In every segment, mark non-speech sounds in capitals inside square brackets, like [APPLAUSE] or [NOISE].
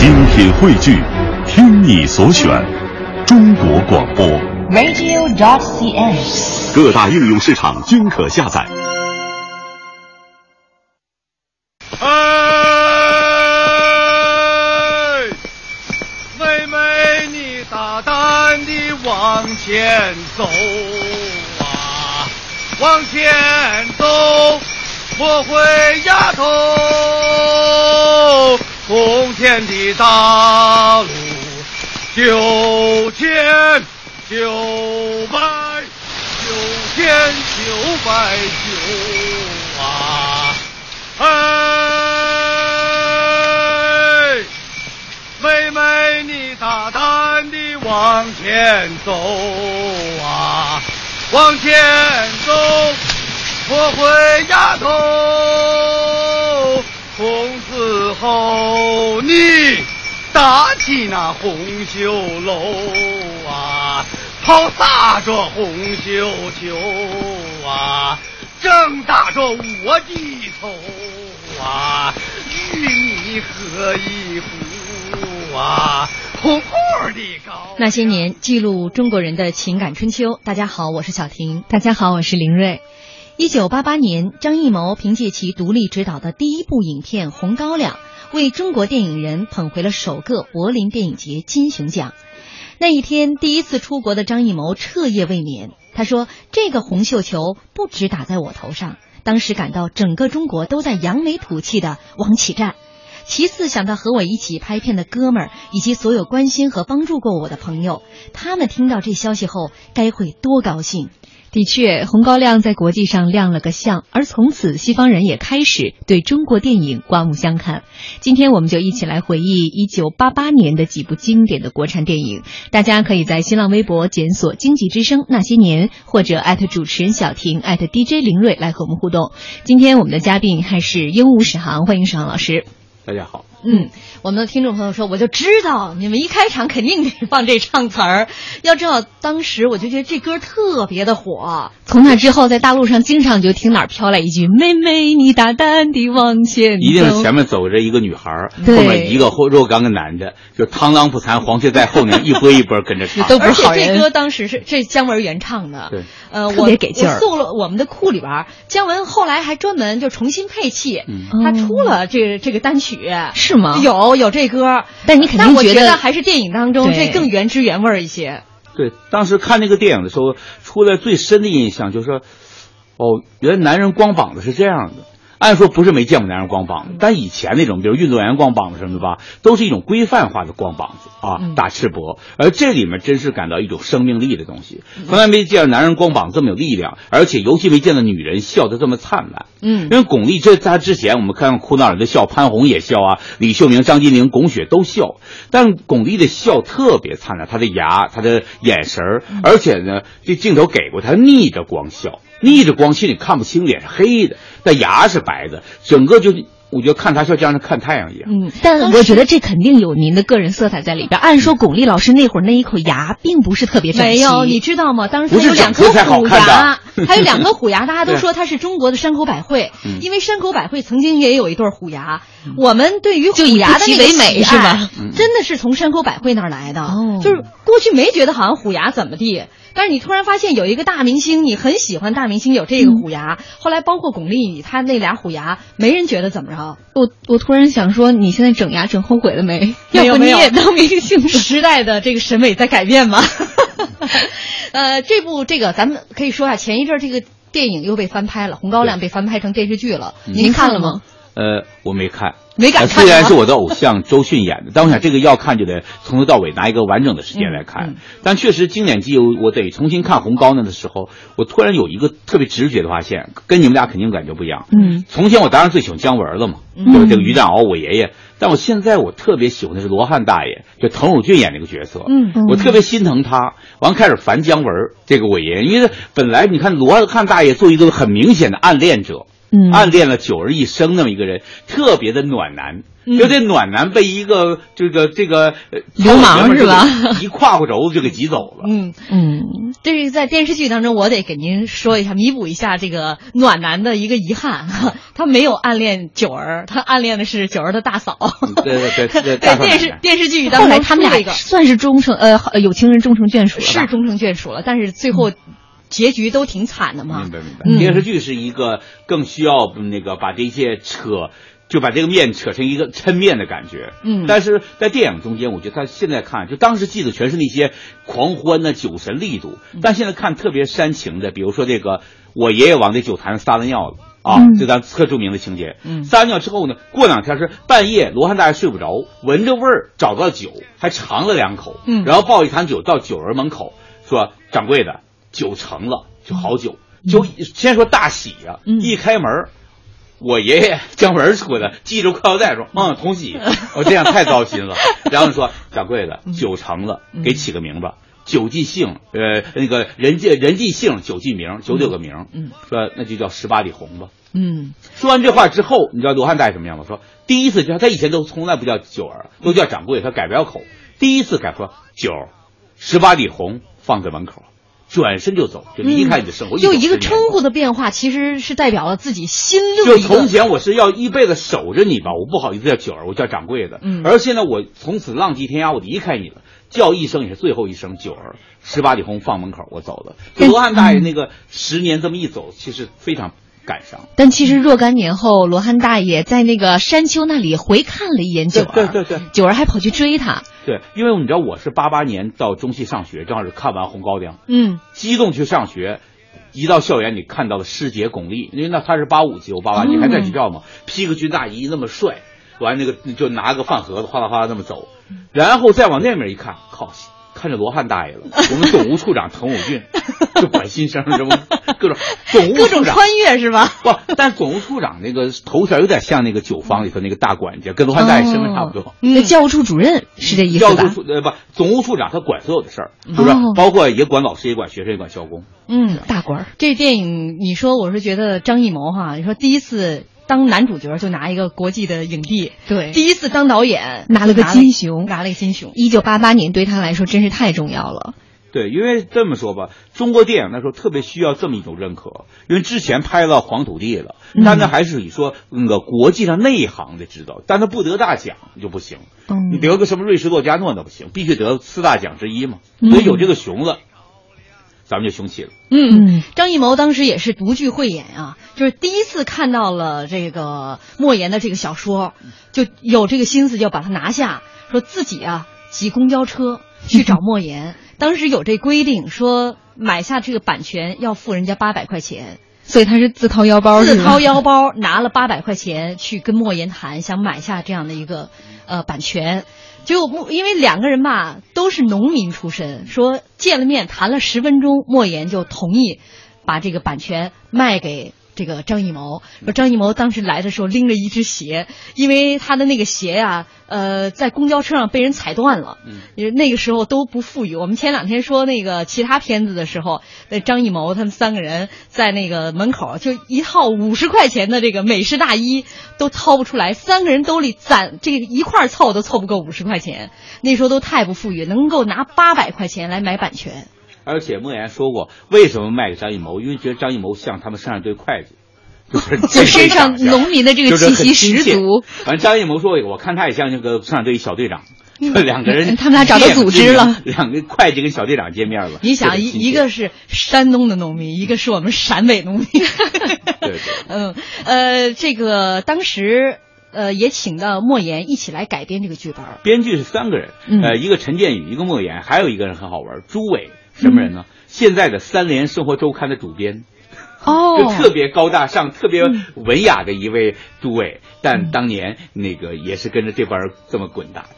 精品汇聚，听你所选，中国广播。radio.cn。各大应用市场均可下载。哎，妹妹，你大胆地往前走啊，往前走，莫回丫头。从前的大路，九千九百九千九百九啊！哎，妹妹，你大胆地往前走啊，往前走，莫回丫头。从此后，你打起那红袖楼啊，抛洒着红绣球啊，正打着我的头啊，与你喝一壶啊，红红的高。[LAUGHS] 那些年，记录中国人的情感春秋。大家好，我是小婷。大家好，我是林瑞。一九八八年，张艺谋凭借其独立执导的第一部影片《红高粱》，为中国电影人捧回了首个柏林电影节金熊奖。那一天，第一次出国的张艺谋彻夜未眠。他说：“这个红绣球不只打在我头上，当时感到整个中国都在扬眉吐气的往起站。其次想到和我一起拍片的哥们儿，以及所有关心和帮助过我的朋友，他们听到这消息后该会多高兴。”的确，红高粱在国际上亮了个相，而从此西方人也开始对中国电影刮目相看。今天我们就一起来回忆一九八八年的几部经典的国产电影。大家可以在新浪微博检索“经济之声那些年”，或者艾特主持人小婷艾特 DJ 林睿来和我们互动。今天我们的嘉宾还是鹦鹉史航，欢迎史航老师。大家好。嗯，我们的听众朋友说，我就知道你们一开场肯定得放这唱词儿。[LAUGHS] 要知道，当时我就觉得这歌特别的火。从那之后，在大陆上经常就听哪儿飘来一句“妹妹，你大胆地往前走”，一定是前面走着一个女孩，后面一个或若干个男的，就螳螂捕蝉，黄雀在后面一波一波跟着唱。[LAUGHS] 都不是好而且这歌当时是这姜文原唱的，对，呃，特别给劲儿。我搜了我们的库里边，姜文后来还专门就重新配器，嗯、他出了这这个单曲，是吗？有有。这歌，但你肯定觉得还是电影当中这更原汁原味一些。对，当时看那个电影的时候，出来最深的印象就是说，哦，原来男人光膀子是这样的。按说不是没见过男人光膀子，但以前那种，比如运动员光膀子什么的吧，都是一种规范化的光膀子啊，打赤膊。而这里面真是感到一种生命力的东西，从来没见到男人光膀子这么有力量，而且尤其没见到女人笑得这么灿烂。嗯，因为巩俐这在之前我们看哭闹人的笑，潘虹也笑啊，李秀明、张金玲、巩雪都笑，但巩俐的笑特别灿烂，她的牙、她的眼神儿，而且呢，这镜头给过她逆着光笑。逆着光，心里看不清脸是黑的，但牙是白的，整个就我觉得看他就像是看太阳一样。嗯，但我觉得这肯定有您的个人色彩在里边。按说巩俐老师那会儿那一口牙并不是特别整齐，没有，你知道吗？当时不是有两颗虎牙，[LAUGHS] 嗯还有两颗虎牙，大家都说它是中国的山口百惠，因为山口百惠曾经也有一对虎牙。我们对于虎牙的那个为美是吧？真的是从山口百惠那儿来的，哦、就是过去没觉得好像虎牙怎么地。但是你突然发现有一个大明星，你很喜欢大明星有这个虎牙，嗯、后来包括巩俐，她那俩虎牙，没人觉得怎么着。我我突然想说，你现在整牙整后悔了没？没要不你也当明星？时代的这个审美在改变吗。[LAUGHS] 呃，这部这个咱们可以说啊，前一阵这个电影又被翻拍了，《红高粱》被翻拍成电视剧了，嗯、您看了吗？呃，我没看。没敢看、虽然是我的偶像周迅演的，但我想这个要看就得从头到尾拿一个完整的时间来看。嗯嗯、但确实经典记忆，我得重新看《红高粱》的时候，我突然有一个特别直觉的发现，跟你们俩肯定感觉不一样。嗯，从前我当然最喜欢姜文了嘛，嗯、就是这个于占鳌我爷爷。但我现在我特别喜欢的是罗汉大爷，就滕汝俊演那个角色。嗯，我特别心疼他，完开始烦姜文这个我爷爷，因为本来你看罗汉大爷作为一个很明显的暗恋者。嗯暗恋了九儿一生那么一个人，特别的暖男。嗯就这暖男被一个这个这个呃流氓是吧？一胯骨轴子就给挤走了。[LAUGHS] 嗯，嗯，这是在电视剧当中，我得给您说一下，弥补一下这个暖男的一个遗憾。[LAUGHS] 他没有暗恋九儿，他暗恋的是九儿的大嫂。对对对 [LAUGHS] 对，在电视电视剧当中后来他们俩算是终成呃有情人终成眷属了是终成眷属了，但是最后结局都挺惨的嘛明。白明白。嗯电视剧是一个更需要那个把这些扯，就把这个面扯成一个抻面的感觉。嗯但是在电影中间，我觉得他现在看，就当时记得全是那些狂欢的酒神力度，嗯但现在看特别煽情的，比如说这个我爷爷往这酒坛子撒了尿了。啊嗯，这咱特著名的情节。嗯撒完尿之后呢，过两天是半夜，罗汉大爷睡不着，闻着味儿找到酒，还尝了两口，嗯然后抱一坛酒到酒儿门口，说掌柜的，酒成了，就好酒。就先说大喜呀、嗯一开门，我爷爷 [LAUGHS] 将门出来，系着裤腰带说：“嗯，同喜。[LAUGHS] ”我这样太糟心了。然后说：“掌柜的，酒成了，给起个名吧。酒记姓，呃，那个人记人记姓，酒记名，酒有个名。嗯，说那就叫十八里红吧。嗯说完这话之后，你知道罗汉大爷什么样吗？说第一次叫他以前都从来不叫九儿，都叫掌柜，他改不了口。第一次改说九儿，十八里红放在门口，转身就走，就离开你的生活。就一个称呼的变化，其实是代表了自己心路就从前我是要一辈子守着你吧，我不好意思叫九儿，我叫掌柜的。嗯而现在我从此浪迹天涯，我离开你了，叫一声也是最后一声九儿，十八里红放门口，我走了。罗汉大爷那个十年这么一走，其实非常感伤。但其实若干年后，罗汉大爷在那个山丘那里回看了一眼九儿，对对对对九儿还跑去追他。对，因为你知道我是八八年到中戏上学，正好是看完《红高粱》，嗯激动去上学。一到校园，你看到了师姐巩俐，因为那他是八五级，我八八级还在学校嘛，披个军大衣那么帅，完那个就拿个饭盒子哗啦哗啦那么走，然后再往那边一看，靠，看着罗汉大爷了，[LAUGHS] 我们总务处长滕武俊就管新生什么各种 [LAUGHS] 总务各种穿越是吧？不，但总务处长那个头衔有点像那个酒坊里头那个大管家，跟罗汉大爷身份差不多。那教务处主任是这意思吧？教务处呃不，总务处长他管所有的事儿，是不是？哦包括也管老师，也管学生，也管校工。嗯，大官儿，这电影你说我是觉得张艺谋哈，你说第一次当男主角就拿一个国际的影帝，对第一次当导演拿了个金熊拿了个金熊。一九八八年对他来说真是太重要了。对，因为这么说吧，中国电影那时候特别需要这么一种认可，因为之前拍了《黄土地》了，嗯但那还是以说那个国际上内行的知道，但他不得大奖就不行。嗯你得个什么瑞士洛迦诺那不行，必须得四大奖之一嘛。嗯所以有这个熊了，咱们就雄起了。嗯嗯，张艺谋当时也是独具慧眼啊，就是第一次看到了这个莫言的这个小说，就有这个心思要把它拿下，说自己啊挤公交车去找莫言。[LAUGHS] 当时有这规定，说买下这个版权要付人家八百块钱，所以他是自掏腰包，自掏腰包拿了八百块钱去跟莫言谈，想买下这样的一个呃版权。结果莫因为两个人吧都是农民出身，说见了面谈了十分钟，莫言就同意把这个版权卖给这个张艺谋。说张艺谋当时来的时候拎着一只鞋，因为他的那个鞋呀、呃，在公交车上被人踩断了。嗯，那个时候都不富裕。我们前两天说那个其他片子的时候，那张艺谋他们三个人在那个门口，就一套五十块钱的这个美式大衣都掏不出来，三个人兜里攒这个一块儿凑都凑不够五十块钱。那时候都太不富裕，能够拿八百块钱来买版权。而且莫言说过，为什么卖给张艺谋？因为觉得张艺谋像他们身上对会计，就是 [LAUGHS] 就身上农民的这个气息十足。反正张艺谋说我看他也像那个上队小队长，就两个人，[LAUGHS] 他们俩找到组织了，[LAUGHS] 两个会计跟小队长见面了。你想，一一个是山东的农民，一个是我们陕北农民。对对，嗯，呃，这个当时呃也请到莫言一起来改编这个剧本。编剧是三个人，嗯呃，一个陈建宇，一个莫言，还有一个人很好玩，朱伟，什么人呢？现在的三联生活周刊的主编，哦 [LAUGHS] 就特别高大上、特别文雅的一位诸位，但当年那个也是跟着这帮人这么滚大的。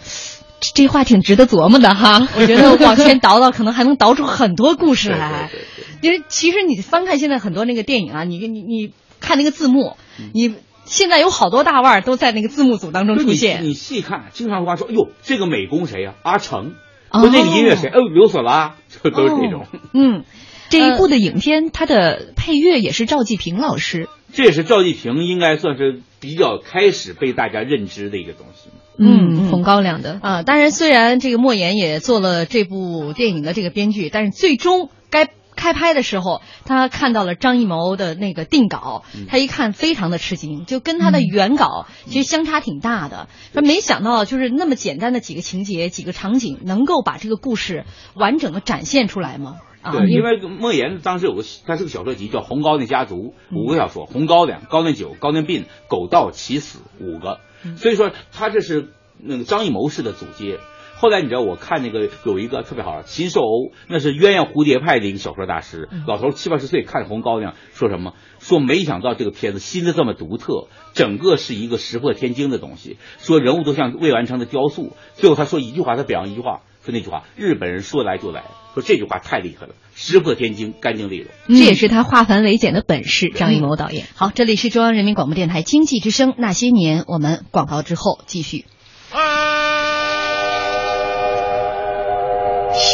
这这话挺值得琢磨的哈。[LAUGHS] 我觉得往前倒倒，可能还能倒出很多故事来。[LAUGHS] 因为其实你翻看现在很多那个电影啊，你你你看那个字幕，你现在有好多大腕儿都在那个字幕组当中出现。你细看，经常话说，哎呦，这个美工谁呀、阿成。哦说那个音乐谁？哦，刘索拉，[LAUGHS] 就都是这种。嗯，这一部的影片，它的配乐也是赵季平老师这也是赵继平应该算是比较开始被大家认知的一个东西。嗯，红高粱的啊，当然，虽然这个莫言也做了这部电影的这个编剧，但是最终该开拍的时候，他看到了张艺谋的那个定稿，他一看非常的吃惊，就跟他的原稿其实相差挺大的。他没想到，就是那么简单的几个情节、几个场景，能够把这个故事完整的展现出来吗？对，因为莫言当时有个，他是个小说集，叫《红高粱家族》，五个小说：红高粱、高粱酒、高粱病、狗盗、起死五个。所以说，他这是那个张艺谋式的组接。后来你知道，我看那个有一个特别好，秦寿欧，那是鸳鸯蝴蝶派的一个小说大师，老头七八十岁，看《红高粱》，说什么？说没想到这个片子新的这么独特，整个是一个石破天惊的东西，说人物都像未完成的雕塑。最后他说一句话，他表扬一句话。说那句话，日本人说来就来。说这句话太厉害了，石破天惊，干净利落。这也是他化繁为简的本事。张艺谋导演。好，这里是中央人民广播电台经济之声。那些年，我们广告之后继续。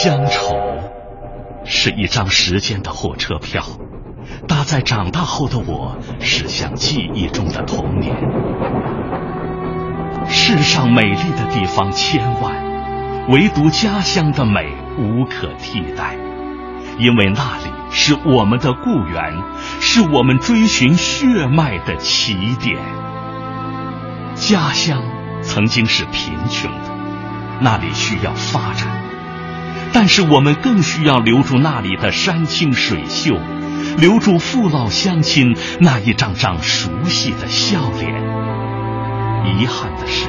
乡愁是一张时间的火车票，搭在长大后的我驶向记忆中的童年。世上美丽的地方千万。唯独家乡的美无可替代，因为那里是我们的故园，是我们追寻血脉的起点。家乡曾经是贫穷的，那里需要发展，但是我们更需要留住那里的山清水秀，留住父老乡亲那一张张熟悉的笑脸。遗憾的是，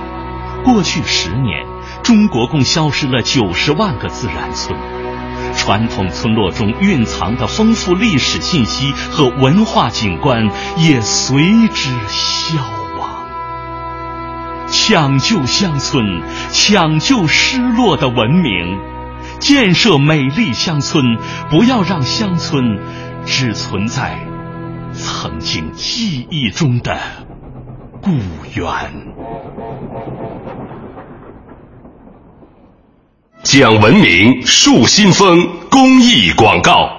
过去十年。中国共消失了九十万个自然村，传统村落中蕴藏的丰富历史信息和文化景观也随之消亡。抢救乡村，抢救失落的文明，建设美丽乡村，不要让乡村只存在曾经记忆中的故园。讲文明树新风公益广告。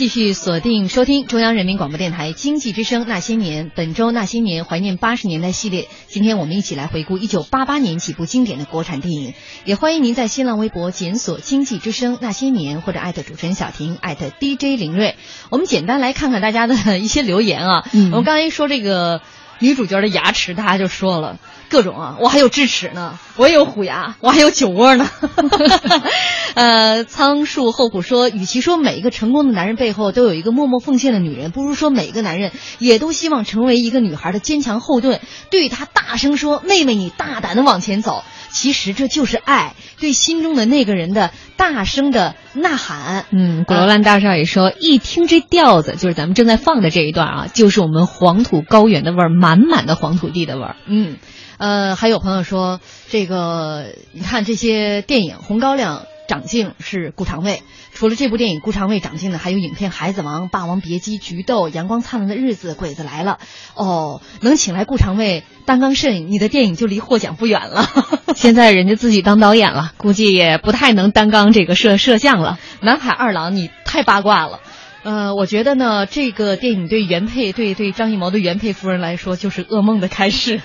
继续锁定收听中央人民广播电台经济之声《那些年》，本周《那些年》怀念八十年代系列。今天我们一起来回顾一九八八年几部经典的国产电影。也欢迎您在新浪微博检索“经济之声那些年”或者艾特主持人小婷，艾特 DJ 林睿。我们简单来看看大家的一些留言啊。嗯我们刚才说这个女主角的牙齿，大家就说了。各种啊，我还有智齿呢，我也有虎牙，我还有酒窝呢。[LAUGHS] 呃，仓树后虎说，与其说每一个成功的男人背后都有一个默默奉献的女人，不如说每一个男人也都希望成为一个女孩的坚强后盾，对她大声说：“妹妹，你大胆的往前走。”其实这就是爱，对心中的那个人的大声的呐喊。嗯，古罗兰大少爷说，一听这调子，就是咱们正在放的这一段啊，就是我们黄土高原的味儿，满满的黄土地的味儿。嗯。呃，还有朋友说，这个你看这些电影，红高粱长镜是顾长卫。除了这部电影顾长卫长镜》呢，还有影片《孩子王》《霸王别姬》《菊豆》《阳光灿烂的日子》《鬼子来了》。哦，能请来顾长卫担纲摄影，你的电影就离获奖不远了。[LAUGHS] 现在人家自己当导演了，估计也不太能担纲这个摄摄像了。南海二郎，你太八卦了。呃，我觉得呢，这个电影对原配，对对张艺谋的原配夫人来说，就是噩梦的开始。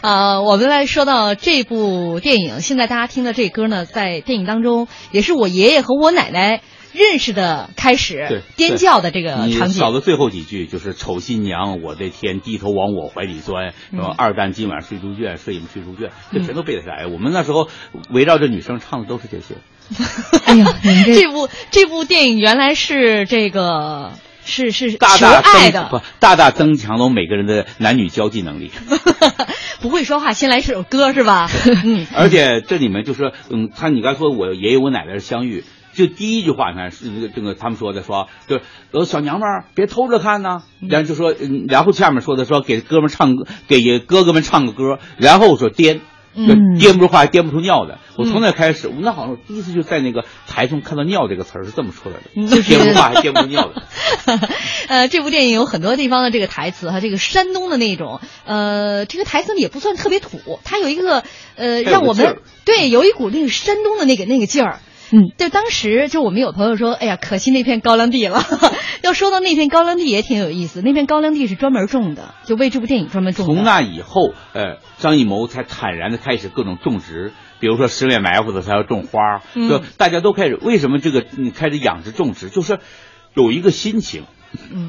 啊，[LAUGHS] 我们来说到这部电影，现在大家听的这歌呢，在电影当中也是我爷爷和我奶奶认识的开始，颠叫的这个场景。少的最后几句就是“丑新娘，我的天，低头往我怀里钻”，什么“二蛋今晚睡猪圈，睡你们睡猪圈”，这全都背得下来。我们那时候围绕着女生唱的都是这些。[LAUGHS] 哎呀，这部这部电影原来是这个。是是大求爱的，不大大增强了我每个人的男女交际能力。[LAUGHS] 不会说话，先来首歌是吧？[LAUGHS] 嗯。而且这里面就是，嗯，他你刚说我爷爷我奶奶是相遇，就第一句话，你看是这个这个他们说的说，就是呃小娘们儿别偷着看呐，然后就说，嗯，然后下面说的说给哥们唱歌，给哥哥们唱个歌，然后说颠。就颠不出话，颠不出尿的。我从那开始，我那好像第一次就在那个台中看到“尿”这个词儿是这么出来的，就颠不出话还颠不出尿的。[LAUGHS] 呃，这部电影有很多地方的这个台词哈，这个山东的那种，呃，这个台词也不算特别土，它有一个呃，让我们对有一股那个山东的那个那个劲儿。嗯，就当时就我们有朋友说，哎呀，可惜那片高粱地了。[LAUGHS] 要说到那片高粱地也挺有意思，那片高粱地是专门种的，就为这部电影专门种的。从那以后，呃，张艺谋才坦然的开始各种种植，比如说《十面埋伏》的他要种花，就大家都开始为什么这个你开始养殖种植，就是有一个心情。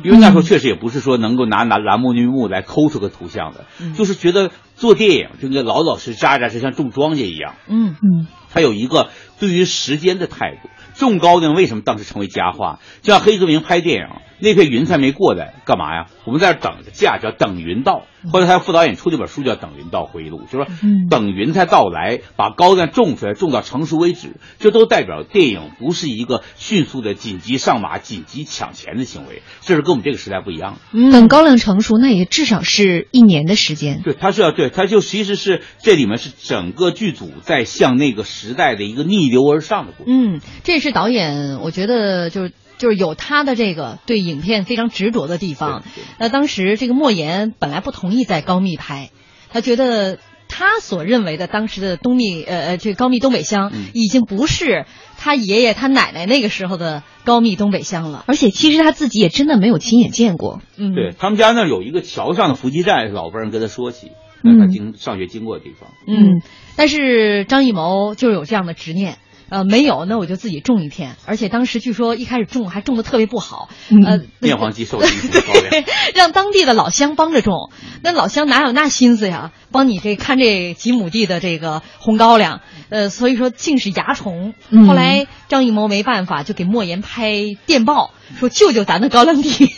因为那时候确实也不是说能够拿拿栏目绿幕来抠出个图像的，就是觉得做电影就应该老老实扎扎实，像种庄稼一样。嗯嗯，他有一个对于时间的态度。种高粱为什么当时成为佳话？就像黑泽明拍电影，那片云彩没过来，干嘛呀？我们在这等着，架叫等云到。后来他副导演出这本书叫《等云到回忆录》，就说等云彩到来，把高粱种出来，种到成熟为止。这都代表电影不是一个迅速的紧急上马、紧急抢钱的行为，这是跟我们这个时代不一样。等高粱成熟，那也至少是一年的时间。对，他是要对，他就其实是这里面是整个剧组在向那个时代的一个逆流而上的过程。嗯，这也是导演，我觉得就是。就是有他的这个对影片非常执着的地方。那当时这个莫言本来不同意在高密拍，他觉得他所认为的当时的东密呃呃这个高密东北乡已经不是他爷爷他奶奶那个时候的高密东北乡了。而且其实他自己也真的没有亲眼见过。嗯，对他们家那有一个桥上的伏击战，老辈人跟他说起，那他经上学经过的地方。嗯，但是张艺谋就有这样的执念。呃，没有，那我就自己种一片。而且当时据说一开始种还种的特别不好，呃，面黄肌瘦的 [LAUGHS] 对，让当地的老乡帮着种。那老乡哪有那心思呀？帮你这看这几亩地的这个红高粱，呃，所以说尽是蚜虫。后来张艺谋没办法，就给莫言拍电报，说救救咱的高粱地。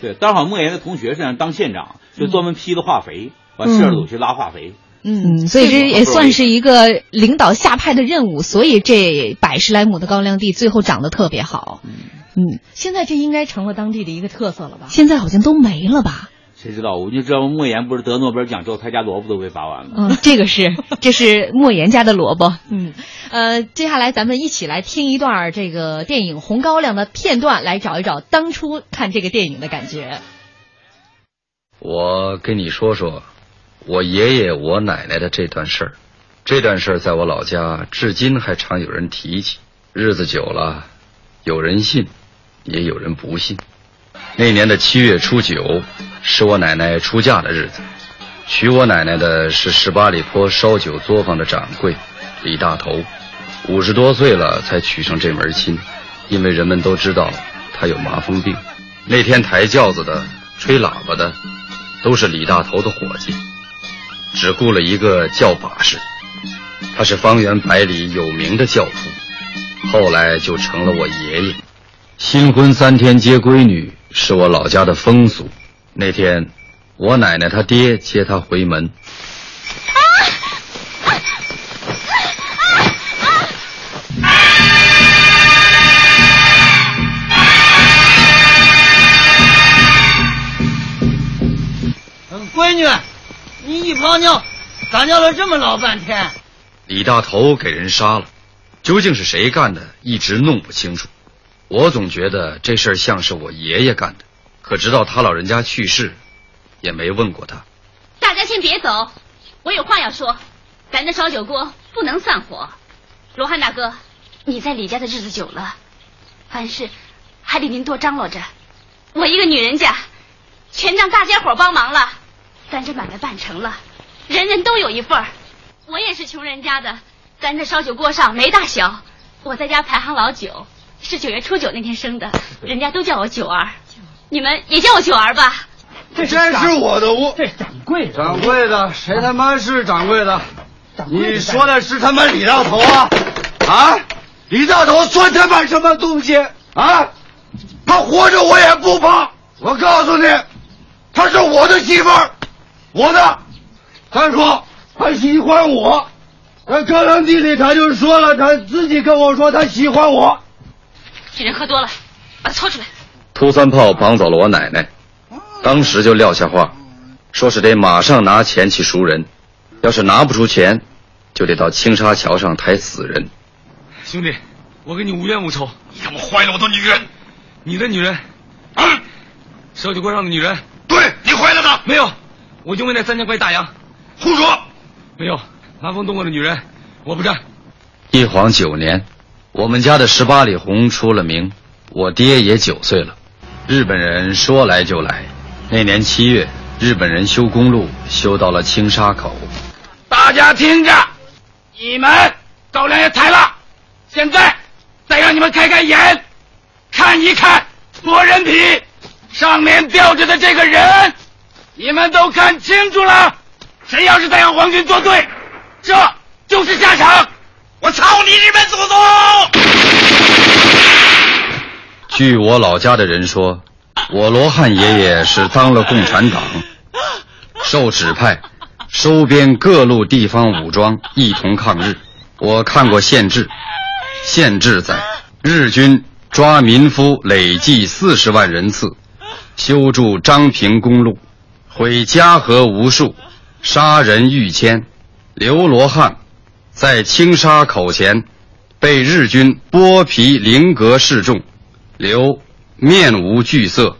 对，当好莫言的同学是当县长，就专门批的化肥，完市里头去拉化肥。嗯，所以这也算是一个领导下派的任务，所以这百十来亩的高粱地最后长得特别好。嗯，现在这应该成了当地的一个特色了吧？现在好像都没了吧？谁知道？我就知道莫言不是得诺贝尔奖之后，他家萝卜都被拔完了。嗯，这个是，这是莫言家的萝卜。嗯，呃，接下来咱们一起来听一段这个电影《红高粱》的片段，来找一找当初看这个电影的感觉。我跟你说说。我爷爷、我奶奶的这段事儿，这段事儿在我老家至今还常有人提起。日子久了，有人信，也有人不信。那年的七月初九，是我奶奶出嫁的日子。娶我奶奶的是十八里坡烧酒作坊的掌柜李大头，五十多岁了才娶上这门亲，因为人们都知道他有麻风病。那天抬轿子的、吹喇叭的，都是李大头的伙计，只雇了一个叫把式。他是方圆百里有名的轿夫，后来就成了我爷爷。新婚三天接闺女是我老家的风俗。那天，我奶奶她爹接她回门。啊闺女，你一泡尿，咋尿了这么老半天？李大头给人杀了，究竟是谁干的，一直弄不清楚。我总觉得这事儿像是我爷爷干的，可直到他老人家去世，也没问过他。大家先别走，我有话要说。咱的烧酒锅不能散伙。罗汉大哥，你在李家的日子久了，凡事还得您多张罗着。我一个女人家，全仗大家伙帮忙了。咱这买卖办成了，人人都有一份儿。我也是穷人家的，咱这烧酒锅上没大小。我在家排行老九，是九月初九那天生的，[LAUGHS] 人家都叫我九儿，你们也叫我九儿吧。这真是我的屋，这掌柜的，掌柜的，谁他妈是掌柜的？你说的是他妈李大头啊？啊，李大头算他妈什么东西啊？他活着我也不怕。我告诉你，他是我的媳妇儿，我的。他说。他喜欢我，他刚刚地里他就说了，他自己跟我说他喜欢我。这人喝多了，把他拖出来。秃三炮绑走了我奶奶，当时就撂下话，说是得马上拿钱去赎人，要是拿不出钱，就得到青沙桥上抬死人。兄弟，我跟你无冤无仇，你他妈坏了我的女人，你的女人，啊，烧酒锅上的女人，对你坏了她。没有，我就为那三千块大洋。胡说。没有，南风动过的女人，我不占。一晃九年，我们家的十八里红出了名，我爹也九岁了。日本人说来就来。那年七月，日本人修公路，修到了青沙口。大家听着，你们高粱也抬了，现在再让你们开开眼，看一看磨人皮上面吊着的这个人，你们都看清楚了。谁要是再让皇军作对，这就是下场！我操你日本祖宗！据我老家的人说，我罗汉爷爷是当了共产党，受指派收编各路地方武装，一同抗日。我看过县志，县志载日军抓民夫累计四十万人次，修筑张平公路，毁家和无数。杀人逾千，刘罗汉在青沙口前被日军剥皮凌格示众，刘面无惧色，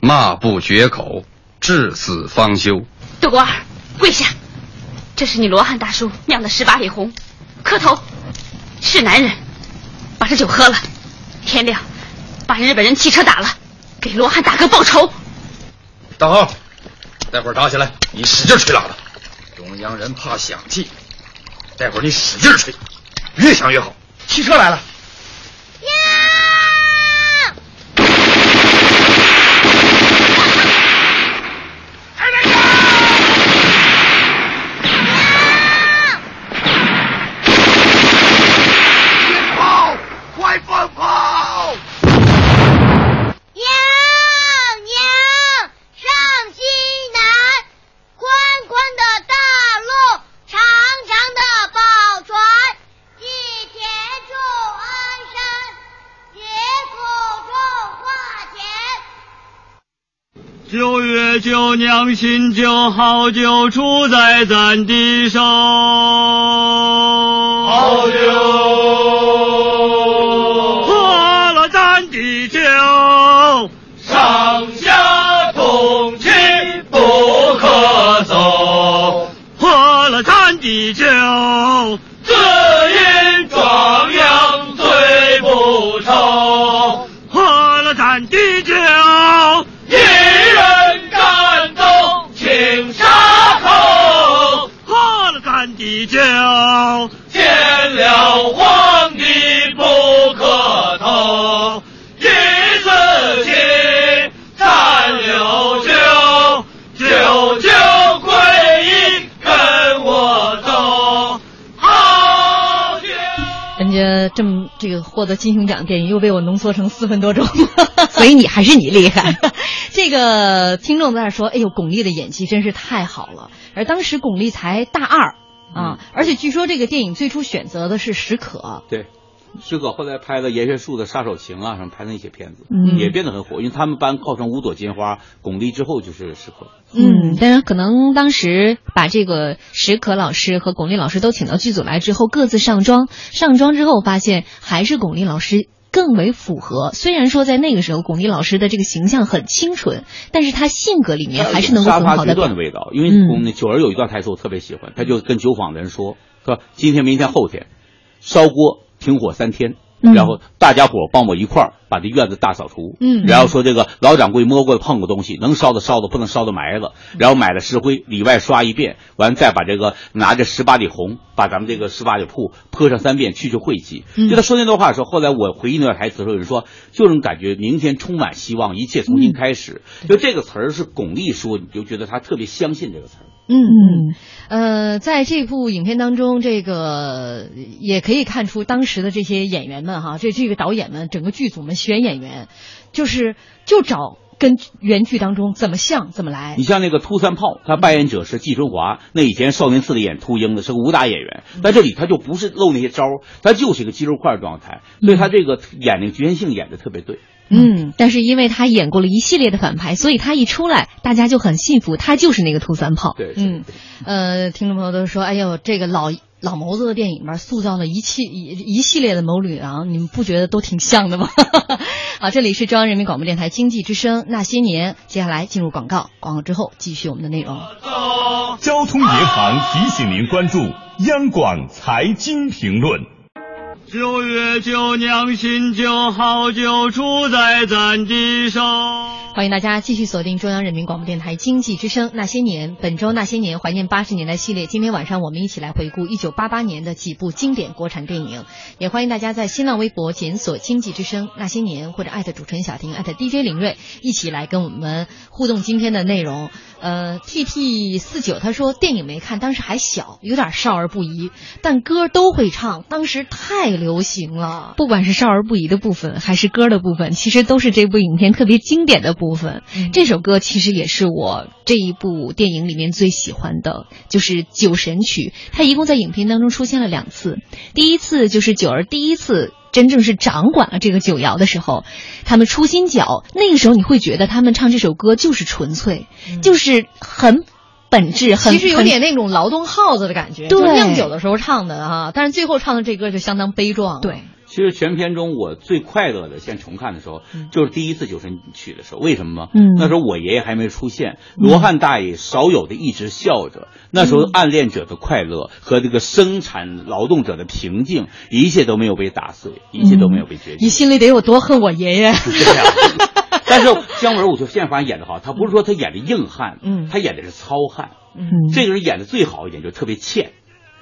骂不绝口，至死方休。杜国儿，跪下！这是你罗汉大叔酿的十八里红，磕头。是男人，把这酒喝了。天亮，把日本人汽车打了，给罗汉大哥报仇。大号，待会儿打起来，你使劲吹喇叭。中央人怕响气，待会儿你使劲吹，越响越好。汽车来了。呀酒酿新酒，好酒出在咱的手。好酒，获得金熊奖的电影又被我浓缩成四分多钟，[LAUGHS] 所以你还是你厉害。[LAUGHS] 这个听众在那说：“哎呦，巩俐的演技真是太好了。”而当时巩俐才大二啊，而且据说这个电影最初选择的是史可。对，史可后来拍了严学树的《杀手情》啊，什么拍的那些片子，嗯也变得很火。因为他们班号称五朵金花，巩俐之后就是史可。嗯，但是可能当时把这个史可老师和巩俐老师都请到剧组来之后，各自上妆，上妆之后发现还是巩俐老师。更为符合，虽然说在那个时候，巩俐老师的这个形象很清纯，但是她性格里面还是能够很好的决断的味道。因为嗯那九儿有一段台词我特别喜欢，他就跟酒坊的人说，说今天、明天、后天，烧锅停火三天，嗯然后大家伙帮我一块儿把这院子大扫除。嗯然后说这个老掌柜摸过碰过东西，能烧的烧的，不能烧的埋了。然后买了石灰，里外刷一遍，完再把这个拿着十八里红，把咱们这个十八里铺泼上三遍，去去晦气。嗯就他说那段话的时候，后来我回忆那段台词的时候，有人说就能感觉明天充满希望，一切重新开始。就这个词儿是巩俐说，你就觉得他特别相信这个词儿。嗯嗯，呃，在这部影片当中，这个也可以看出当时的这些演员们哈，这这个导演们，整个剧组们选演员，就是就找跟原剧当中怎么像怎么来你。像那个秃三炮，他扮演者是季春华，那以前少林寺里演秃鹰的是个武打演员，在这里他就不是露那些招儿，他就是一个肌肉块状态，所以他这个演那个局限性演的特别对。嗯，但是因为他演过了一系列的反派，所以他一出来，大家就很信服，他就是那个兔三炮。对，嗯，呃，听众朋友都说，哎呦，这个老老谋子的电影里面塑造了一系一一系列的谋女郎，你们不觉得都挺像的吗？好，[LAUGHS] 这里是中央人民广播电台经济之声那些年，接下来进入广告，广告之后继续我们的内容。交通银行提醒您关注央广财经评论。九月九酿新酒，好酒出在咱地上。欢迎大家继续锁定中央人民广播电台经济之声那些年，本周那些年怀念八十年代系列。今天晚上我们一起来回顾一九八八年的几部经典国产电影。也欢迎大家在新浪微博检索“经济之声那些年”或者艾特主持人小婷艾特 DJ 林睿，一起来跟我们互动今天的内容。呃，T T 四九他说电影没看，当时还小，有点少儿不宜，但歌都会唱，当时太流行了。不管是少儿不宜的部分，还是歌的部分，其实都是这部影片特别经典的部分。嗯这首歌其实也是我这一部电影里面最喜欢的，就是《酒神曲》。它一共在影片当中出现了两次，第一次就是九儿第一次。真正是掌管了这个酒窑的时候，他们出新脚，那个时候你会觉得他们唱这首歌就是纯粹，就是很本质，很其实有点那种劳动号子的感觉，对就酿酒的时候唱的哈，但是最后唱的这歌就相当悲壮。对，其实全片中我最快乐的，现在重看的时候，就是第一次酒神曲的时候。为什么吗？嗯那时候我爷爷还没出现，罗汉大爷少有的一直笑着。那时候暗恋者的快乐和这个生产劳动者的平静，一切都没有被打碎，一切都没有被决定你。心里得有多恨我爷爷？是这样。但是姜文，我觉得现在反而演的好，他不是说他演的硬汉，嗯。他演的是糙汉。嗯。这个人演的最好一点，就特别欠。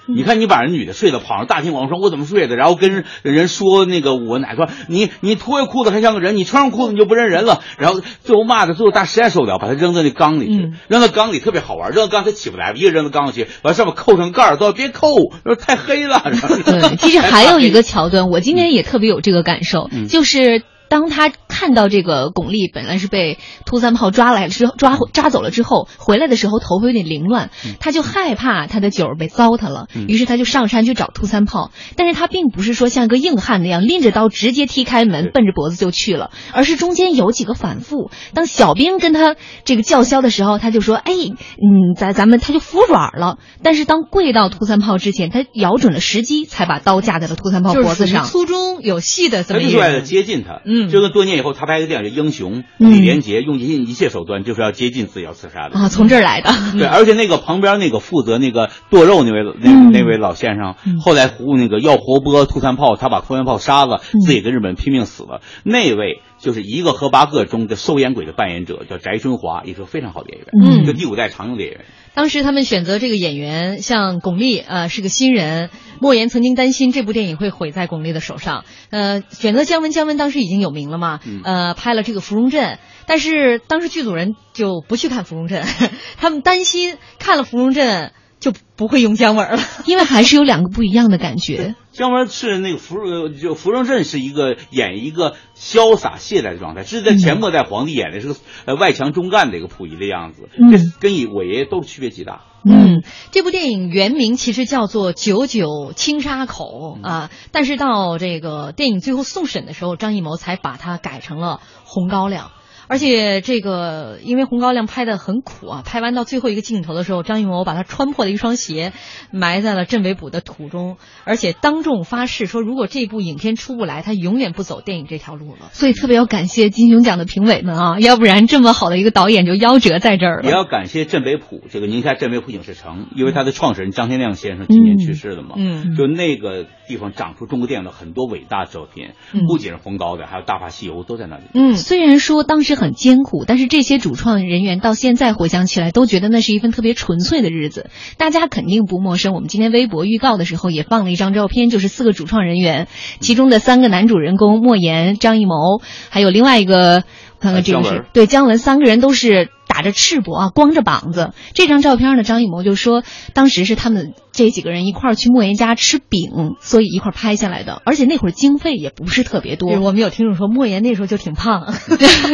你看，你把人女的睡了，跑上大庭广众说我怎么睡的，然后跟人人说那个我哪说你你脱下裤子还像个人，你穿上裤子你就不认人了，然后最后骂的最后大实在受不了，把他扔到那缸里去，嗯。扔到缸里特别好玩，扔到缸他起不来，一个扔到缸里去，完上面扣上盖儿，都别扣，说太黑了。[LAUGHS] 对，其实还有一个 [LAUGHS] 桥段，我今天也特别有这个感受，嗯。就是当他看到这个巩俐本来是被秃三炮抓来之后抓抓走了之后，回来的时候头发有点凌乱，他就害怕他的酒儿被糟蹋了，嗯于是他就上山去找秃三炮。但是他并不是说像个硬汉那样拎着刀直接踢开门奔着脖子就去了，而是中间有几个反复。当小兵跟他这个叫嚣的时候，他就说：“哎，嗯，咱咱们他就服软了。”但是当跪到秃三炮之前，他咬准了时机，才把刀架在了秃三炮脖子上。粗中有细的这么一个人。接近他，嗯就跟多年以后他拍一个电影叫《英雄》，嗯李连杰用尽一切手段就是要接近自己要刺杀的啊，从这儿来的。对，而且那个旁边那个负责那个剁肉那位那嗯那位老先生，后来胡那个要活剥秃三炮，他把吐三炮杀了，嗯自己跟日本拼命死了。那位就是一个和八个中的收烟鬼的扮演者，叫翟春华，也是个非常好的演员，嗯就第五代常用的演员。当时他们选择这个演员，像巩俐，呃，是个新人。莫言曾经担心这部电影会毁在巩俐的手上，呃，选择姜文，姜文当时已经有名了嘛，呃，拍了这个《芙蓉镇》，但是当时剧组人就不去看《芙蓉镇》，[LAUGHS] 他们担心看了《芙蓉镇》就不会用姜文了，[LAUGHS] 因为还是有两个不一样的感觉。姜文是那个芙蓉，就芙蓉镇是一个演一个潇洒懈怠的状态，这是在前末代皇帝演的是个呃外强中干的一个溥仪的样子，这跟我爷爷都区别极大。嗯，这部电影原名其实叫做《九九青沙口》啊，但是到这个电影最后送审的时候，张艺谋才把它改成了《红高粱》。而且这个，因为《红高粱》拍的很苦啊，拍完到最后一个镜头的时候，张艺谋把他穿破的一双鞋埋在了镇北堡的土中，而且当众发誓说，如果这部影片出不来，他永远不走电影这条路了。所以特别要感谢金熊奖的评委们啊，要不然这么好的一个导演就夭折在这儿了。也要感谢镇北堡这个宁夏镇北堡影视城，因为它的创始人张天亮先生今年去世了嘛，嗯，就那个地方长出中国电影的很多伟大作品，不仅是《红高粱》，还有《大话西游》都在那里。嗯，虽然说当时很艰苦，但是这些主创人员到现在回想起来，都觉得那是一份特别纯粹的日子。大家肯定不陌生。我们今天微博预告的时候也放了一张照片，就是四个主创人员，其中的三个男主人公莫言、张艺谋，还有另外一个，看看这个是对姜文，三个人都是打着赤膊啊，光着膀子。这张照片呢，张艺谋就说，当时是他们这几个人一块儿去莫言家吃饼，所以一块儿拍下来的。而且那会儿经费也不是特别多。我们有听众说，莫言那时候就挺胖。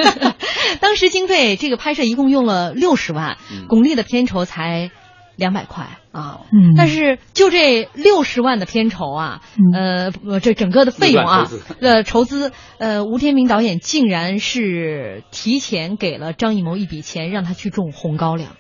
[LAUGHS] 当时经费这个拍摄一共用了六十万，巩俐的片酬才两百块啊。嗯，但是就这六十万的片酬啊，呃，这整个的费用啊，呃，筹资，呃，吴天明导演竟然是提前给了张艺谋一笔钱，让他去种红高粱。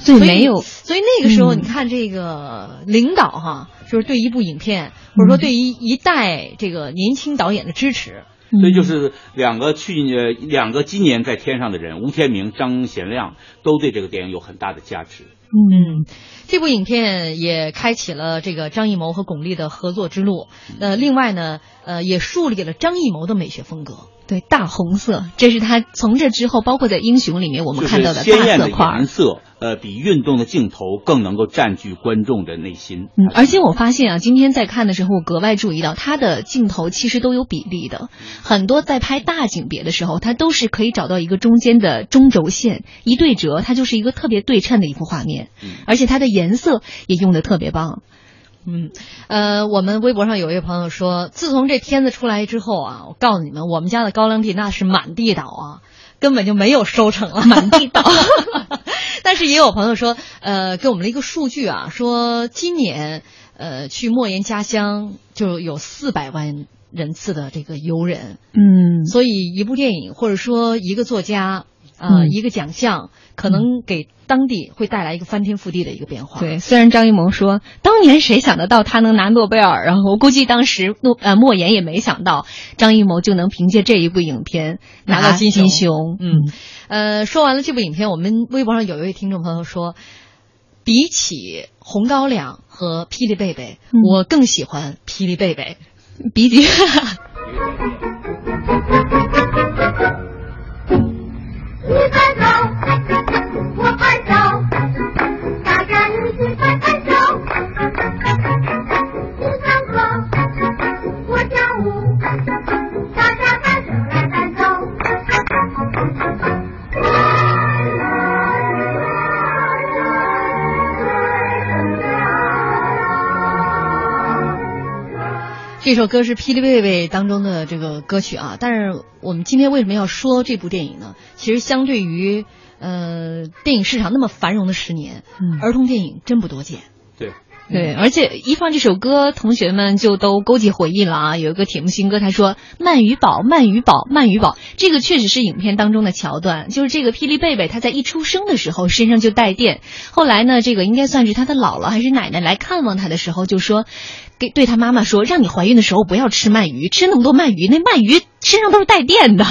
所以没有，所以那个时候你看这个领导哈，就是对一部影片或者说对于一代这个年轻导演的支持。所以就是两个去年两个今年在天上的人，吴天明、张贤亮都对这个电影有很大的价值。嗯，这部影片也开启了这个张艺谋和巩俐的合作之路。呃，另外呢，呃，也树立了张艺谋的美学风格。对，大红色，这是他从这之后，包括在《英雄》里面我们看到的大色块颜色，呃，比运动的镜头更能够占据观众的内心。嗯，而且我发现啊，今天在看的时候，我格外注意到他的镜头其实都有比例的，很多在拍大景别的时候，他都是可以找到一个中间的中轴线，一对折，它就是一个特别对称的一幅画面。嗯，而且它的颜色也用的特别棒。嗯，呃，我们微博上有一位朋友说，自从这片子出来之后啊，我告诉你们，我们家的高粱地那是满地倒啊，根本就没有收成了，满地倒。[LAUGHS] 但是也有朋友说，呃，给我们了一个数据啊，说今年呃去莫言家乡就有四百万人次的这个游人。嗯，所以一部电影或者说一个作家啊，一个奖项，可能给。当地会带来一个翻天覆地的一个变化。对，虽然张艺谋说当年谁想得到他能拿诺贝尔，然后我估计当时诺呃莫言也没想到张艺谋就能凭借这一部影片拿到金熊。嗯，呃，说完了这部影片，我们微博上有一位听众朋友说，比起《红高粱》和《霹雳贝贝》，我更喜欢《霹雳贝贝》。比 [LAUGHS] 比。这首歌是《霹雳贝贝》当中的这个歌曲啊，但是我们今天为什么要说这部电影呢？其实相对于呃电影市场那么繁荣的十年，儿童电影真不多见。对，而且一放这首歌，同学们就都勾起回忆了啊。有一个铁木心哥他说：“鳗鱼堡，鳗鱼堡，鳗鱼堡。”这个确实是影片当中的桥段，就是这个霹雳贝贝他在一出生的时候身上就带电，后来呢，这个应该算是他的姥姥还是奶奶来看望他的时候就说。给对他妈妈说，让你怀孕的时候不要吃鳗鱼，吃那么多鳗鱼，那鳗鱼身上都是带电的。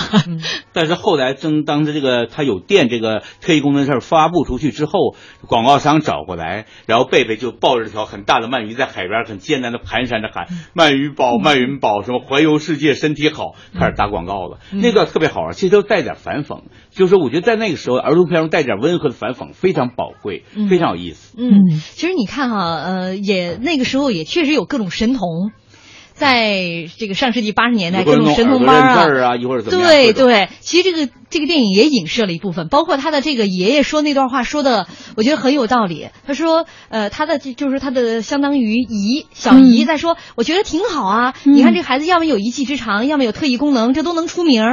但是后来正当着这个他有电这个特异功能事发布出去之后，广告商找过来，然后贝贝就抱着条很大的鳗鱼在海边很艰难的蹒跚着喊“鳗鱼宝，鳗鱼宝，什么环游世界，身体好”，开始打广告了。那段特别好玩，其实都带点反讽，就是我觉得在那个时候儿童片中带点温和的反讽非常宝贵，非常有意思。嗯，其实你看哈，呃，也那个时候也确实有各种神童。在这个上世纪八十年代，各种神童班啊，一会儿怎么对对，其实这个这个电影也影射了一部分，包括他的这个爷爷说那段话说的，我觉得很有道理。他说，呃，他的就是他的相当于姨小姨在说，我觉得挺好啊。你看这孩子，要么有一技之长，要么有特异功能，这都能出名。